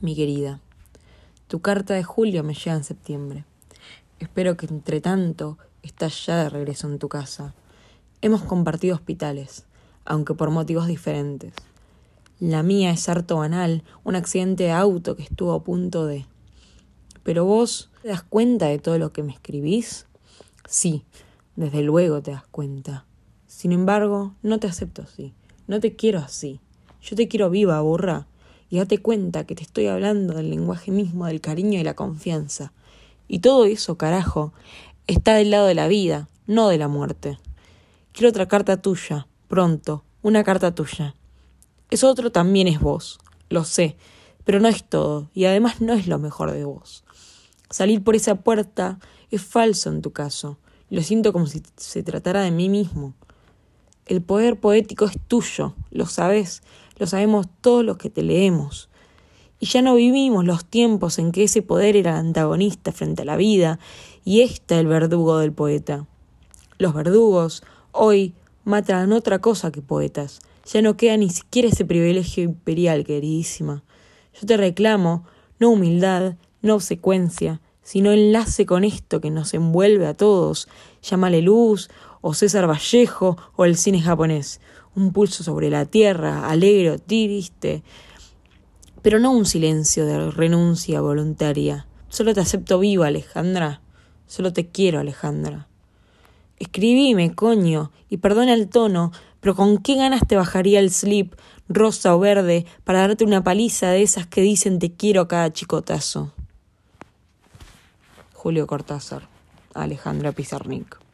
mi querida. Tu carta de julio me llega en septiembre. Espero que entre tanto estás ya de regreso en tu casa. Hemos compartido hospitales, aunque por motivos diferentes. La mía es harto banal, un accidente de auto que estuvo a punto de... Pero vos, ¿te das cuenta de todo lo que me escribís? Sí, desde luego te das cuenta. Sin embargo, no te acepto así. No te quiero así. Yo te quiero viva, burra. Y date cuenta que te estoy hablando del lenguaje mismo del cariño y la confianza. Y todo eso, carajo, está del lado de la vida, no de la muerte. Quiero otra carta tuya, pronto, una carta tuya. Eso otro también es vos, lo sé, pero no es todo, y además no es lo mejor de vos. Salir por esa puerta es falso en tu caso. Lo siento como si se tratara de mí mismo. El poder poético es tuyo, lo sabes, lo sabemos todos los que te leemos. Y ya no vivimos los tiempos en que ese poder era antagonista frente a la vida y ésta el verdugo del poeta. Los verdugos hoy matan otra cosa que poetas. Ya no queda ni siquiera ese privilegio imperial, queridísima. Yo te reclamo no humildad, no obsecuencia, sino enlace con esto que nos envuelve a todos. Llámale luz, o César Vallejo, o el cine japonés. Un pulso sobre la tierra, alegre o triste, pero no un silencio de renuncia voluntaria. Solo te acepto viva, Alejandra. Solo te quiero, Alejandra. Escribime, coño, y perdona el tono, pero ¿con qué ganas te bajaría el slip, rosa o verde, para darte una paliza de esas que dicen te quiero a cada chicotazo? Julio Cortázar, Alejandra Pizarnik.